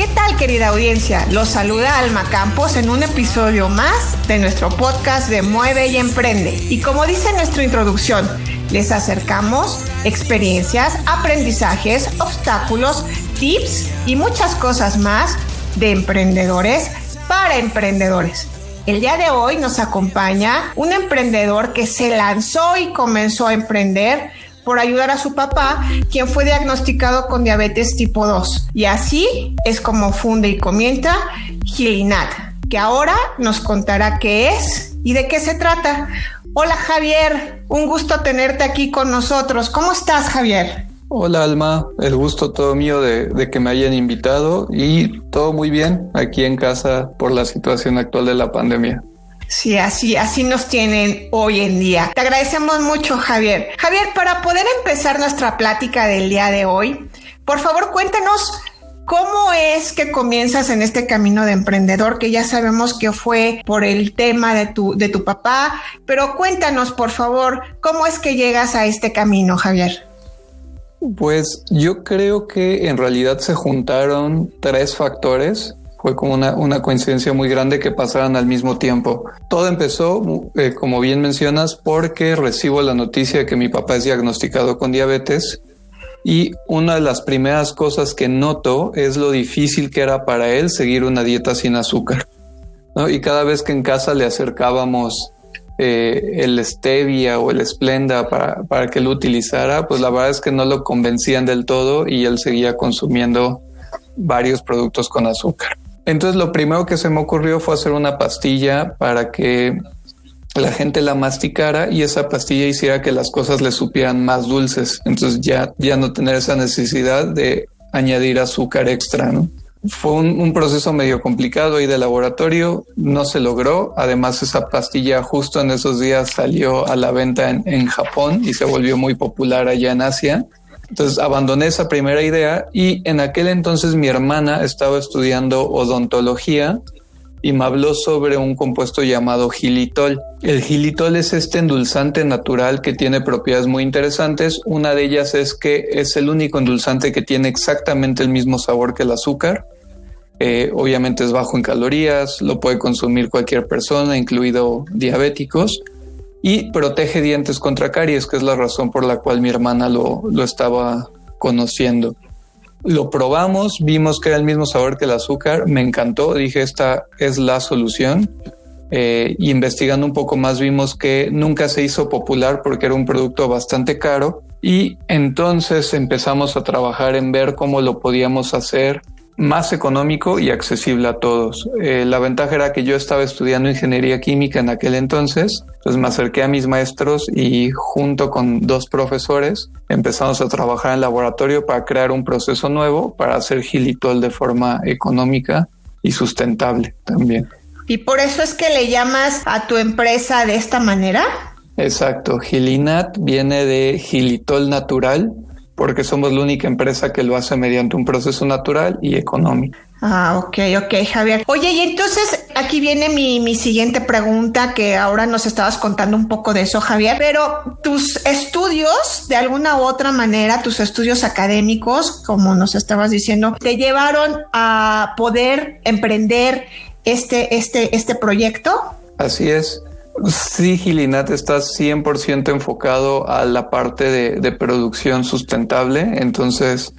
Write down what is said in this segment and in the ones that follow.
¿Qué tal querida audiencia? Los saluda Alma Campos en un episodio más de nuestro podcast de Mueve y Emprende. Y como dice nuestra introducción, les acercamos experiencias, aprendizajes, obstáculos, tips y muchas cosas más de emprendedores para emprendedores. El día de hoy nos acompaña un emprendedor que se lanzó y comenzó a emprender por ayudar a su papá, quien fue diagnosticado con diabetes tipo 2. Y así es como funde y comienza Gilinat, que ahora nos contará qué es y de qué se trata. Hola Javier, un gusto tenerte aquí con nosotros. ¿Cómo estás Javier? Hola Alma, el gusto todo mío de, que me hayan invitado y todo muy bien aquí en casa por la situación actual de la pandemia. Sí, así, así nos tienen hoy en día. Te agradecemos mucho, Javier. Javier, para poder empezar nuestra plática del día de hoy, por favor cuéntanos cómo es que comienzas en este camino de emprendedor, que ya sabemos que fue por el tema de tu, de tu papá, pero cuéntanos, por favor, cómo es que llegas a este camino, Javier. Pues yo creo que en realidad se juntaron tres factores. Fue como una, coincidencia muy grande que pasaran al mismo tiempo. Todo empezó, eh, como bien mencionas, porque recibo la noticia de que mi papá es diagnosticado con diabetes y una de las primeras cosas que noto es lo difícil que era para él seguir una dieta sin azúcar. Y cada vez que en casa le acercábamos eh, el stevia o el splenda para, para que lo utilizara, pues la verdad es que no lo convencían del todo y él seguía consumiendo varios productos con azúcar. Entonces lo primero que se me ocurrió fue hacer una pastilla para que la gente la masticara y esa pastilla hiciera que las cosas le supieran más dulces. Entonces ya, ya no tener esa necesidad de añadir azúcar extra, ¿no? Fue un, proceso medio complicado y de laboratorio, no se logró. Además, esa pastilla justo en esos días salió a la venta en, en Japón y se volvió muy popular allá en Asia. Entonces abandoné esa primera idea y en aquel entonces mi hermana estaba estudiando odontología y me habló sobre un compuesto llamado gilitol. El gilitol es este endulzante natural que tiene propiedades muy interesantes. Una de ellas es que es el único endulzante que tiene exactamente el mismo sabor que el azúcar. Eh, obviamente es bajo en calorías, lo puede consumir cualquier persona, incluido diabéticos, y protege dientes contra caries, que es la razón por la cual mi hermana lo, lo estaba conociendo. Lo probamos, vimos que era el mismo sabor que el azúcar, me encantó, dije esta es la solución. Eh, investigando un poco más vimos que nunca se hizo popular porque era un producto bastante caro y entonces empezamos a trabajar en ver cómo lo podíamos hacer más económico y accesible a todos. Eh, la ventaja era que yo estaba estudiando ingeniería química en aquel entonces, entonces me acerqué a mis maestros y junto con dos profesores empezamos a trabajar en laboratorio para crear un proceso nuevo para hacer gilitol de forma económica y sustentable también. ¿Y por eso es que le llamas a tu empresa de esta manera? Exacto, Gilinat viene de gilitol natural, porque somos la única empresa que lo hace mediante un proceso natural y económico. Ah, ok, ok, Javier. Oye, y entonces aquí viene mi, mi, siguiente pregunta, que ahora nos estabas contando un poco de eso, Javier, pero tus estudios, de alguna u otra manera, tus estudios académicos, como nos estabas diciendo, te llevaron a poder emprender este, este, este proyecto. Así es. Sí, Gilinat está 100% enfocado a la parte de, producción sustentable. Entonces,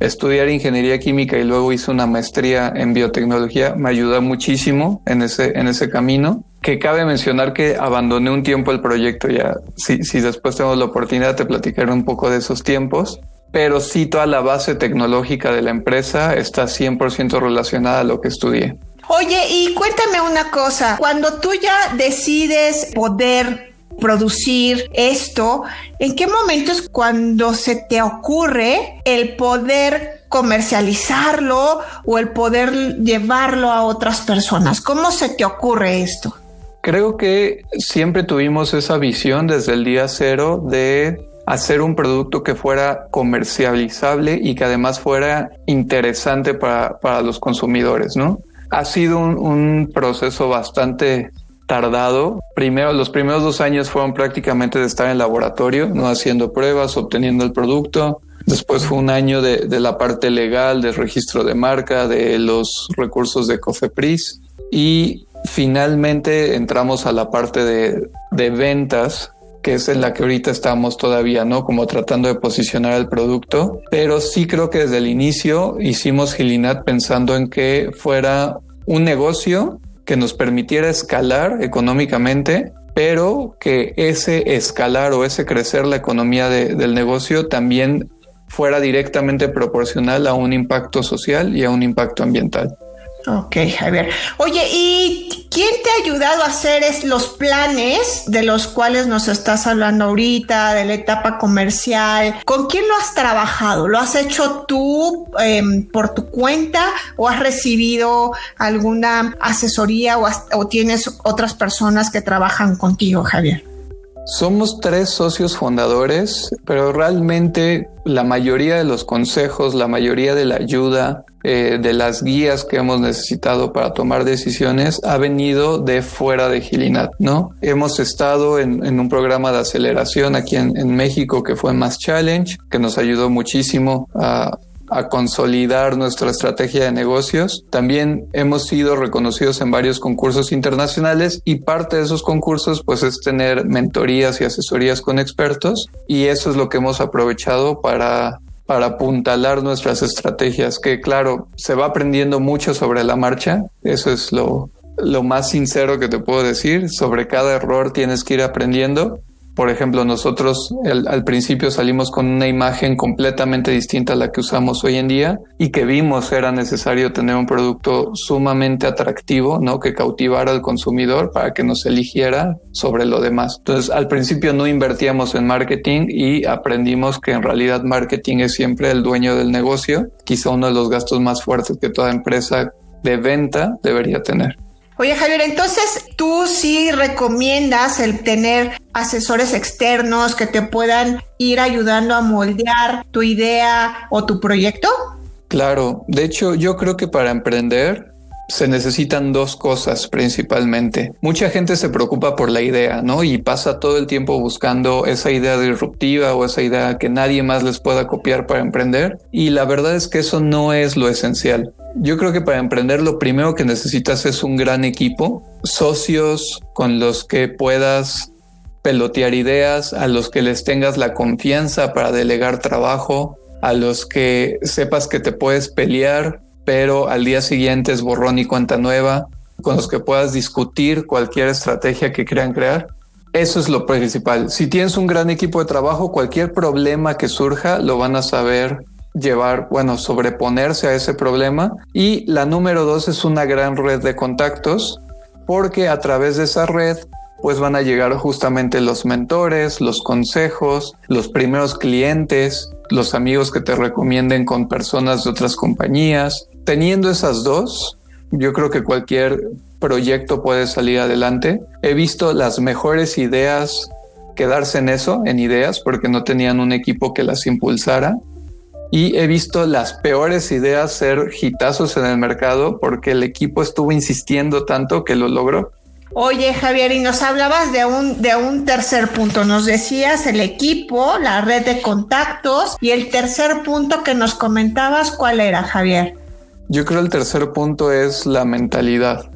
estudiar ingeniería química y luego hice una maestría en biotecnología me ayuda muchísimo en ese, en ese camino. Que cabe mencionar que abandoné un tiempo el proyecto ya. Si, si después tengo la oportunidad, te platicaré un poco de esos tiempos. Pero sí, toda la base tecnológica de la empresa está 100% relacionada a lo que estudié. Oye, y cuéntame una cosa, cuando tú ya decides poder producir esto, ¿en qué momento es cuando se te ocurre el poder comercializarlo o el poder llevarlo a otras personas? ¿Cómo se te ocurre esto? Creo que siempre tuvimos esa visión desde el día cero de hacer un producto que fuera comercializable y que además fuera interesante para, los consumidores, ¿no? Ha sido un, proceso bastante tardado. Primero, los primeros dos años fueron prácticamente de estar en laboratorio, no haciendo pruebas, obteniendo el producto. Después fue un año de, la parte legal, del registro de marca, de los recursos de Cofepris. Y finalmente entramos a la parte de ventas, que es en la que ahorita estamos todavía, ¿no? Como tratando de posicionar el producto. Pero sí creo que desde el inicio hicimos Gilinat pensando en que fuera un negocio que nos permitiera escalar económicamente, pero que ese escalar o ese crecer la economía del negocio también fuera directamente proporcional a un impacto social y a un impacto ambiental. Ok, Javier. Oye, ¿y ayudado a hacer los planes de los cuales nos estás hablando ahorita, de la etapa comercial? ¿Con quién lo has trabajado? ¿Lo has hecho tú em, por tu cuenta o has recibido alguna asesoría o, o tienes otras personas que trabajan contigo, Javier? Somos tres socios fundadores, pero realmente la mayoría de los consejos, la mayoría de la ayuda, eh, de las guías que hemos necesitado para tomar decisiones ha venido de fuera de Gilinat, ¿no? Hemos estado en, un programa de aceleración aquí en, en México que fue Más Challenge, que nos ayudó muchísimo a, a consolidar nuestra estrategia de negocios. También hemos sido reconocidos en varios concursos internacionales y parte de esos concursos pues es tener mentorías y asesorías con expertos y eso es lo que hemos aprovechado para para apuntalar nuestras estrategias, que claro, se va aprendiendo mucho sobre la marcha, eso es lo, lo más sincero que te puedo decir, sobre cada error tienes que ir aprendiendo por ejemplo, nosotros al principio salimos con una imagen completamente distinta a la que usamos hoy en día y que vimos era necesario tener un producto sumamente atractivo, ¿no? Que cautivara al consumidor para que nos eligiera sobre lo demás. Entonces, al principio no invertíamos en marketing y aprendimos que en realidad marketing es siempre el dueño del negocio, quizá uno de los gastos más fuertes que toda empresa de venta debería tener. Oye Javier, entonces tú sí recomiendas el tener asesores externos que te puedan ir ayudando a moldear tu idea o tu proyecto? Claro, de hecho yo creo que para emprender se necesitan dos cosas principalmente. Mucha gente se preocupa por la idea, ¿no? Y pasa todo el tiempo buscando esa idea disruptiva o esa idea que nadie más les pueda copiar para emprender. Y la verdad es que eso no es lo esencial. Yo creo que para emprender lo primero que necesitas es un gran equipo, socios con los que puedas pelotear ideas, a los que les tengas la confianza para delegar trabajo, a los que sepas que te puedes pelear, pero al día siguiente es borrón y cuenta nueva, con los que puedas discutir cualquier estrategia que crean crear. Eso es lo principal. Si tienes un gran equipo de trabajo, cualquier problema que surja lo van a saber llevar, bueno, sobreponerse a ese problema. Y la número dos es una gran red de contactos, porque a través de esa red pues van a llegar justamente los mentores, los consejos, los primeros clientes, los amigos que te recomienden con personas de otras compañías. Teniendo esas dos, yo creo que cualquier proyecto puede salir adelante. He visto las mejores ideas quedarse en eso, en ideas, porque no tenían un equipo que las impulsara. Y he visto las peores ideas ser hitazos en el mercado porque el equipo estuvo insistiendo tanto que lo logró. Oye, Javier, y nos hablabas de un, de un tercer punto. Nos decías el equipo, la red de contactos y el tercer punto que nos comentabas, ¿cuál era, Javier? Yo creo el tercer punto es la mentalidad.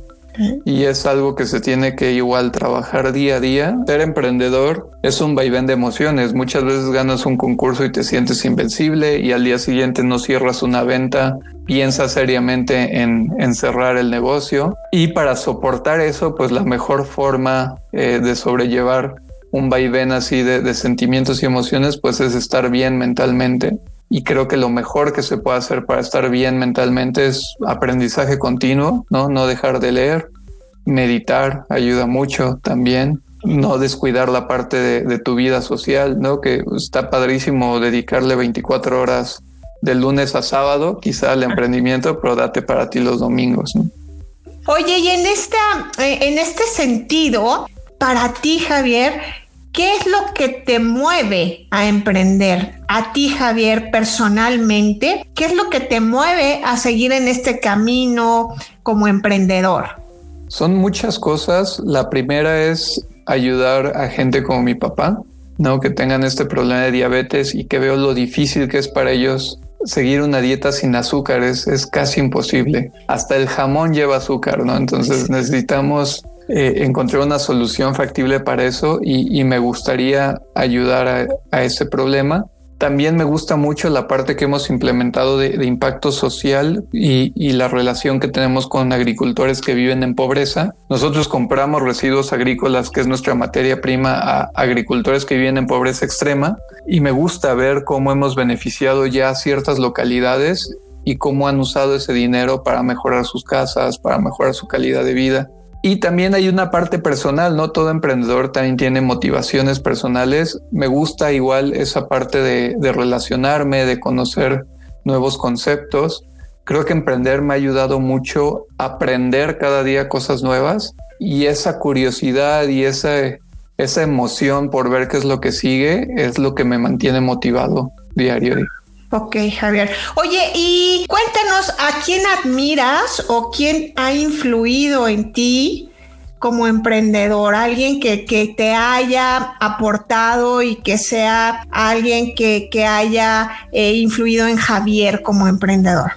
Y es algo que se tiene que igual trabajar día a día. Ser emprendedor es un vaivén de emociones. Muchas veces ganas un concurso y te sientes invencible y al día siguiente no cierras una venta, piensas seriamente en, cerrar el negocio. Y para soportar eso, pues la mejor forma eh, de sobrellevar un vaivén así de, de sentimientos y emociones, pues es estar bien mentalmente. Y creo que lo mejor que se puede hacer para estar bien mentalmente es aprendizaje continuo, ¿no? No dejar de leer. Meditar ayuda mucho también. no descuidar la parte de, tu vida social, ¿no? Que está padrísimo dedicarle 24 horas de lunes a sábado, quizá al emprendimiento, pero date para ti los domingos, ¿no? Oye, y en esta, eh, en este sentido, para ti, Javier, ¿qué es lo que te mueve a emprender? A ti, Javier, personalmente, ¿qué es lo que te mueve a seguir en este camino como emprendedor? Son muchas cosas. La primera es ayudar a gente como mi papá, ¿no? Que tengan este problema de diabetes y que veo lo difícil que es para ellos seguir una dieta sin azúcar es, casi imposible. Hasta el jamón lleva azúcar, ¿no? Entonces necesitamos eh, encontrar una solución factible para eso y, me gustaría ayudar a ese problema. También me gusta mucho la parte que hemos implementado de, impacto social y, la relación que tenemos con agricultores que viven en pobreza. Nosotros compramos residuos agrícolas, que es nuestra materia prima, a agricultores que viven en pobreza extrema y me gusta ver cómo hemos beneficiado ya ciertas localidades y cómo han usado ese dinero para mejorar sus casas, para mejorar su calidad de vida. Y también hay una parte personal, ¿no? Todo emprendedor también tiene motivaciones personales. Me gusta igual esa parte de, relacionarme, de conocer nuevos conceptos. Creo que emprender me ha ayudado mucho a aprender cada día cosas nuevas y esa curiosidad y esa, esa emoción por ver qué es lo que sigue es lo que me mantiene motivado diario. Ok, Javier. Oye, y cuéntanos a quién admiras o quién ha influido en ti como emprendedor, alguien que, que te haya aportado y que sea alguien que, que haya eh, influido en Javier como emprendedor.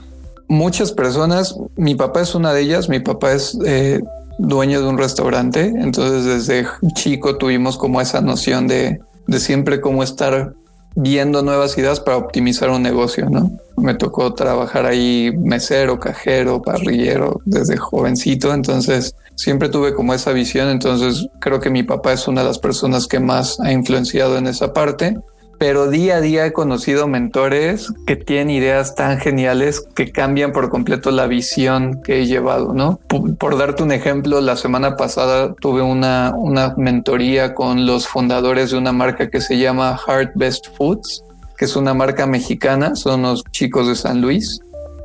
Muchas personas, mi papá es una de ellas, mi papá es eh, dueño de un restaurante, entonces desde chico tuvimos como esa noción de, de siempre cómo estar viendo nuevas ideas para optimizar un negocio, ¿no? Me tocó trabajar ahí mesero, cajero, parrillero desde jovencito, entonces siempre tuve como esa visión, entonces creo que mi papá es una de las personas que más ha influenciado en esa parte pero día a día he conocido mentores que tienen ideas tan geniales que cambian por completo la visión que he llevado, ¿no? Por, darte un ejemplo, la semana pasada tuve una, una mentoría con los fundadores de una marca que se llama Heart Best Foods, que es una marca mexicana, son los chicos de San Luis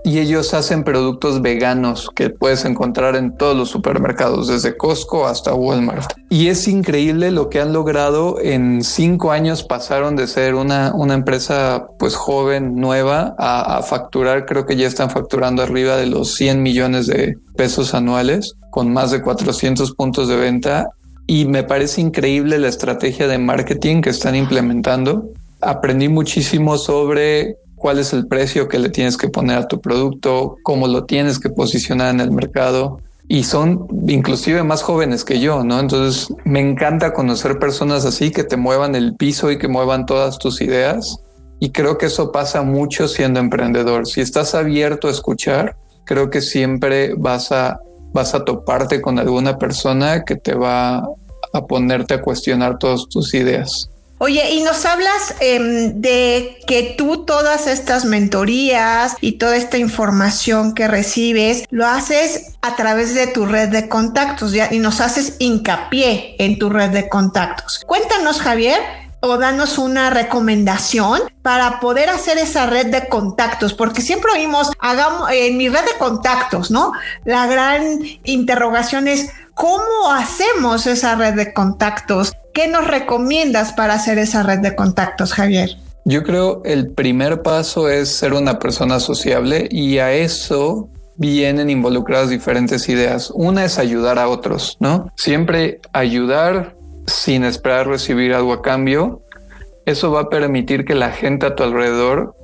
y ellos hacen productos veganos que puedes encontrar en todos los supermercados, desde Costco hasta Walmart. Y es increíble lo que han logrado. En cinco años pasaron de ser una, una empresa pues joven, nueva, a, facturar, creo que ya están facturando arriba de los 100 millones de pesos anuales, con más de 400 puntos de venta. Y me parece increíble la estrategia de marketing que están implementando. Aprendí muchísimo sobre cuál es el precio que le tienes que poner a tu producto, cómo lo tienes que posicionar en el mercado. Y son inclusive más jóvenes que yo, ¿no? Entonces me encanta conocer personas así que te muevan el piso y que muevan todas tus ideas. Y creo que eso pasa mucho siendo emprendedor. Si estás abierto a escuchar, creo que siempre vas a, vas a toparte con alguna persona que te va a ponerte a cuestionar todas tus ideas. Oye, y nos hablas em, de que tú todas estas mentorías y toda esta información que recibes lo haces a través de tu red de contactos ¿ya? y nos haces hincapié en tu red de contactos. Cuéntanos, Javier, o danos una recomendación para poder hacer esa red de contactos, porque siempre oímos, hagamos en mi red de contactos, ¿no? La gran interrogación es, ¿cómo hacemos esa red de contactos? ¿Qué nos recomiendas para hacer esa red de contactos, Javier? Yo creo el primer paso es ser una persona sociable y a eso vienen involucradas diferentes ideas. Una es ayudar a otros, ¿no? Siempre ayudar sin esperar recibir algo a cambio. Eso va a permitir que la gente a tu alrededor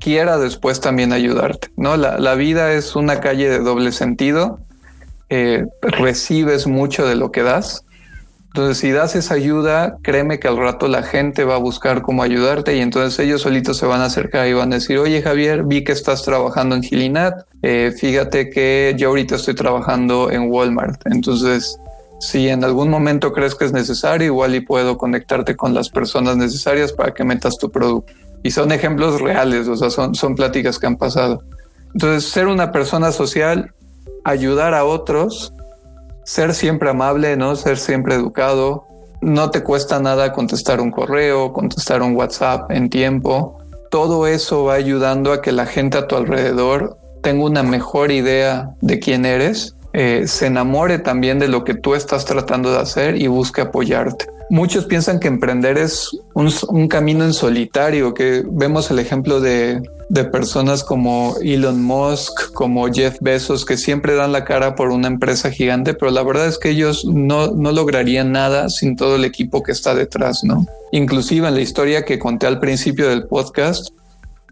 quiera después también ayudarte, ¿no? La, vida es una calle de doble sentido. Eh, recibes mucho de lo que das entonces, si das esa ayuda, créeme que al rato la gente va a buscar cómo ayudarte y entonces ellos solitos se van a acercar y van a decir, oye Javier, vi que estás trabajando en Gilinat, eh, fíjate que yo ahorita estoy trabajando en Walmart. Entonces, si en algún momento crees que es necesario, igual y puedo conectarte con las personas necesarias para que metas tu producto. Y son ejemplos reales, o sea, son, son pláticas que han pasado. Entonces, ser una persona social, ayudar a otros ser siempre amable, ¿no? Ser siempre educado, no te cuesta nada contestar un correo, contestar un WhatsApp en tiempo. Todo eso va ayudando a que la gente a tu alrededor tenga una mejor idea de quién eres, eh, se enamore también de lo que tú estás tratando de hacer y busque apoyarte. Muchos piensan que emprender es un, camino en solitario, que vemos el ejemplo de, de personas como Elon Musk, como Jeff Bezos, que siempre dan la cara por una empresa gigante, pero la verdad es que ellos no, no lograrían nada sin todo el equipo que está detrás, ¿no? Inclusive en la historia que conté al principio del podcast,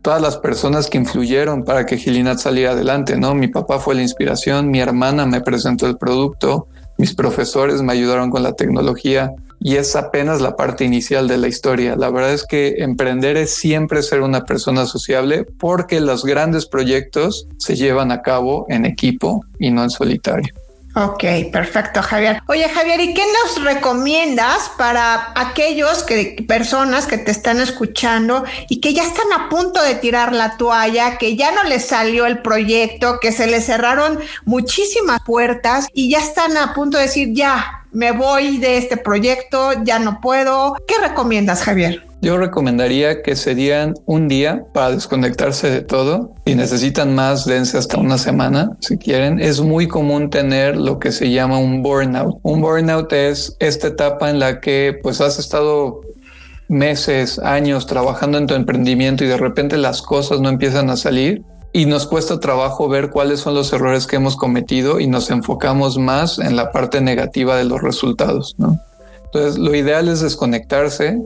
todas las personas que influyeron para que Gilinat saliera adelante, ¿no? Mi papá fue la inspiración, mi hermana me presentó el producto, mis profesores me ayudaron con la tecnología y es apenas la parte inicial de la historia. La verdad es que emprender es siempre ser una persona sociable porque los grandes proyectos se llevan a cabo en equipo y no en solitario. Ok, perfecto, Javier. Oye, Javier, ¿y qué nos recomiendas para aquellos que personas que te están escuchando y que ya están a punto de tirar la toalla, que ya no les salió el proyecto, que se les cerraron muchísimas puertas y ya están a punto de decir, ya, me voy de este proyecto, ya no puedo? ¿Qué recomiendas, Javier? Yo recomendaría que se dieran un día para desconectarse de todo. Si necesitan más, dense hasta una semana si quieren. Es muy común tener lo que se llama un burnout. Un burnout es esta etapa en la que pues has estado meses, años trabajando en tu emprendimiento y de repente las cosas no empiezan a salir y nos cuesta trabajo ver cuáles son los errores que hemos cometido y nos enfocamos más en la parte negativa de los resultados, ¿no? Entonces, lo ideal es desconectarse,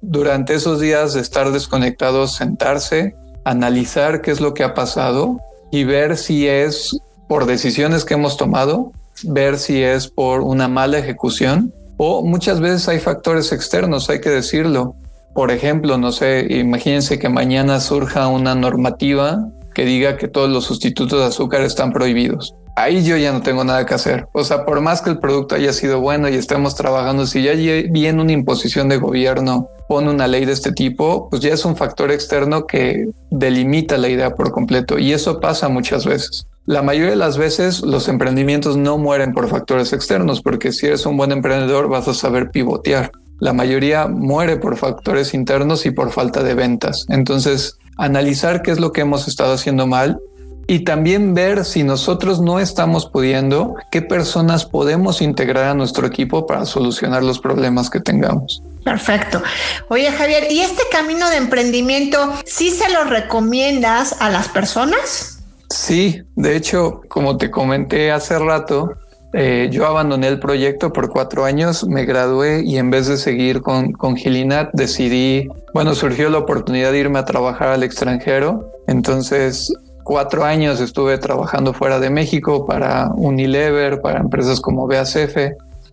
durante esos días de estar desconectados, sentarse, analizar qué es lo que ha pasado y ver si es por decisiones que hemos tomado, ver si es por una mala ejecución o muchas veces hay factores externos, hay que decirlo. Por ejemplo, no sé, imagínense que mañana surja una normativa que diga que todos los sustitutos de azúcar están prohibidos ahí yo ya no tengo nada que hacer. O sea, por más que el producto haya sido bueno y estemos trabajando, si ya viene una imposición de gobierno, pone una ley de este tipo, pues ya es un factor externo que delimita la idea por completo. Y eso pasa muchas veces. La mayoría de las veces los emprendimientos no mueren por factores externos, porque si eres un buen emprendedor vas a saber pivotear. La mayoría muere por factores internos y por falta de ventas. Entonces, analizar qué es lo que hemos estado haciendo mal y también ver si nosotros no estamos pudiendo, qué personas podemos integrar a nuestro equipo para solucionar los problemas que tengamos. Perfecto. Oye, Javier, ¿y este camino de emprendimiento sí se lo recomiendas a las personas? Sí, de hecho, como te comenté hace rato, eh, yo abandoné el proyecto por cuatro años, me gradué y en vez de seguir con, con Gilinat decidí, bueno, surgió la oportunidad de irme a trabajar al extranjero. Entonces cuatro años estuve trabajando fuera de México para Unilever, para empresas como BASF.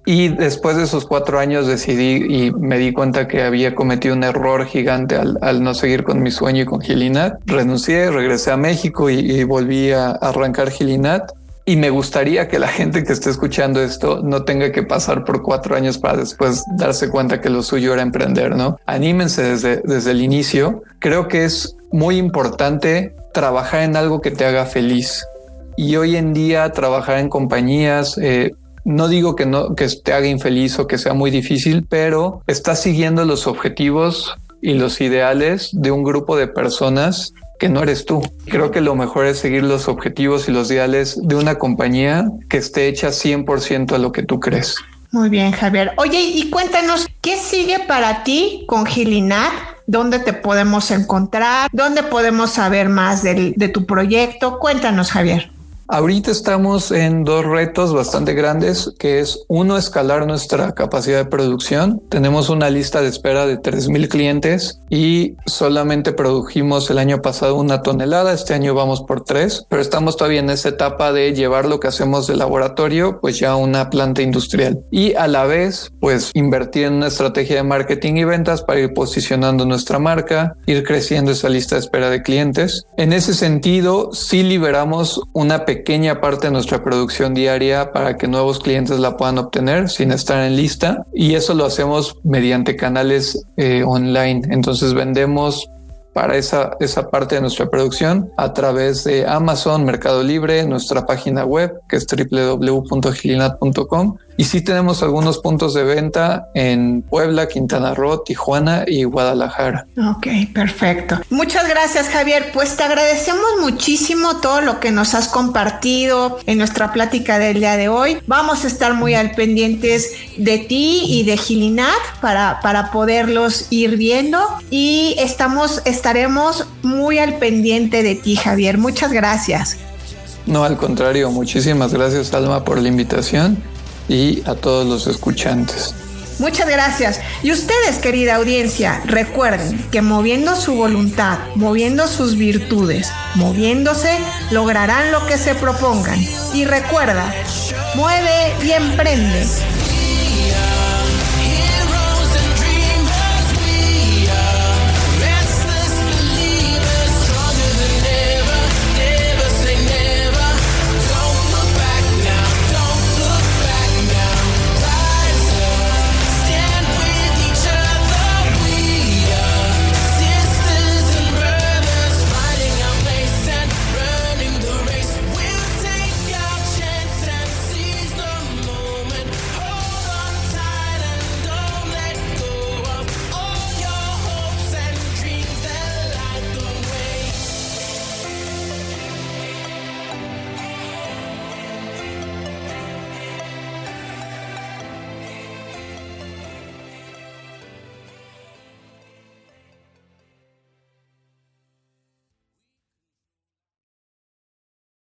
Y después de esos cuatro años decidí y me di cuenta que había cometido un error gigante al, no seguir con mi sueño y con Gilinat. Renuncié, regresé a México y, volví a arrancar Gilinat. Y me gustaría que la gente que esté escuchando esto no tenga que pasar por cuatro años para después darse cuenta que lo suyo era emprender, ¿no? Anímense desde, desde el inicio. Creo que es muy importante trabajar en algo que te haga feliz. Y hoy en día trabajar en compañías, eh, no digo que no que te haga infeliz o que sea muy difícil, pero estás siguiendo los objetivos y los ideales de un grupo de personas que no eres tú. Creo que lo mejor es seguir los objetivos y los ideales de una compañía que esté hecha 100% a lo que tú crees. Muy bien, Javier. Oye, y cuéntanos, ¿qué sigue para ti con Gilinat? dónde te podemos encontrar, dónde podemos saber más de tu proyecto. Cuéntanos, Javier. Ahorita estamos en dos retos bastante grandes, que es uno, escalar nuestra capacidad de producción. Tenemos una lista de espera de 3.000 clientes y solamente produjimos el año pasado una tonelada, este año vamos por tres, pero estamos todavía en esa etapa de llevar lo que hacemos de laboratorio pues ya a una planta industrial y a la vez pues invertir en una estrategia de marketing y ventas para ir posicionando nuestra marca, ir creciendo esa lista de espera de clientes. En ese sentido, sí liberamos una pequeña pequeña parte de nuestra producción diaria para que nuevos clientes la puedan obtener sin estar en lista y eso lo hacemos mediante canales eh, online. Entonces vendemos para esa, esa parte de nuestra producción a través de Amazon, Mercado Libre, nuestra página web que es www.gilinat.com y sí tenemos algunos puntos de venta en Puebla, Quintana Roo, Tijuana y Guadalajara. Ok, perfecto. Muchas gracias Javier. Pues te agradecemos muchísimo todo lo que nos has compartido en nuestra plática del día de hoy. Vamos a estar muy al pendientes de ti y de Gilinat para, para poderlos ir viendo y estamos, estaremos muy al pendiente de ti Javier. Muchas gracias. No, al contrario, muchísimas gracias Alma por la invitación y a todos los escuchantes. Muchas gracias. Y ustedes, querida audiencia, recuerden que moviendo su voluntad, moviendo sus virtudes, moviéndose, lograrán lo que se propongan. Y recuerda, mueve y emprende.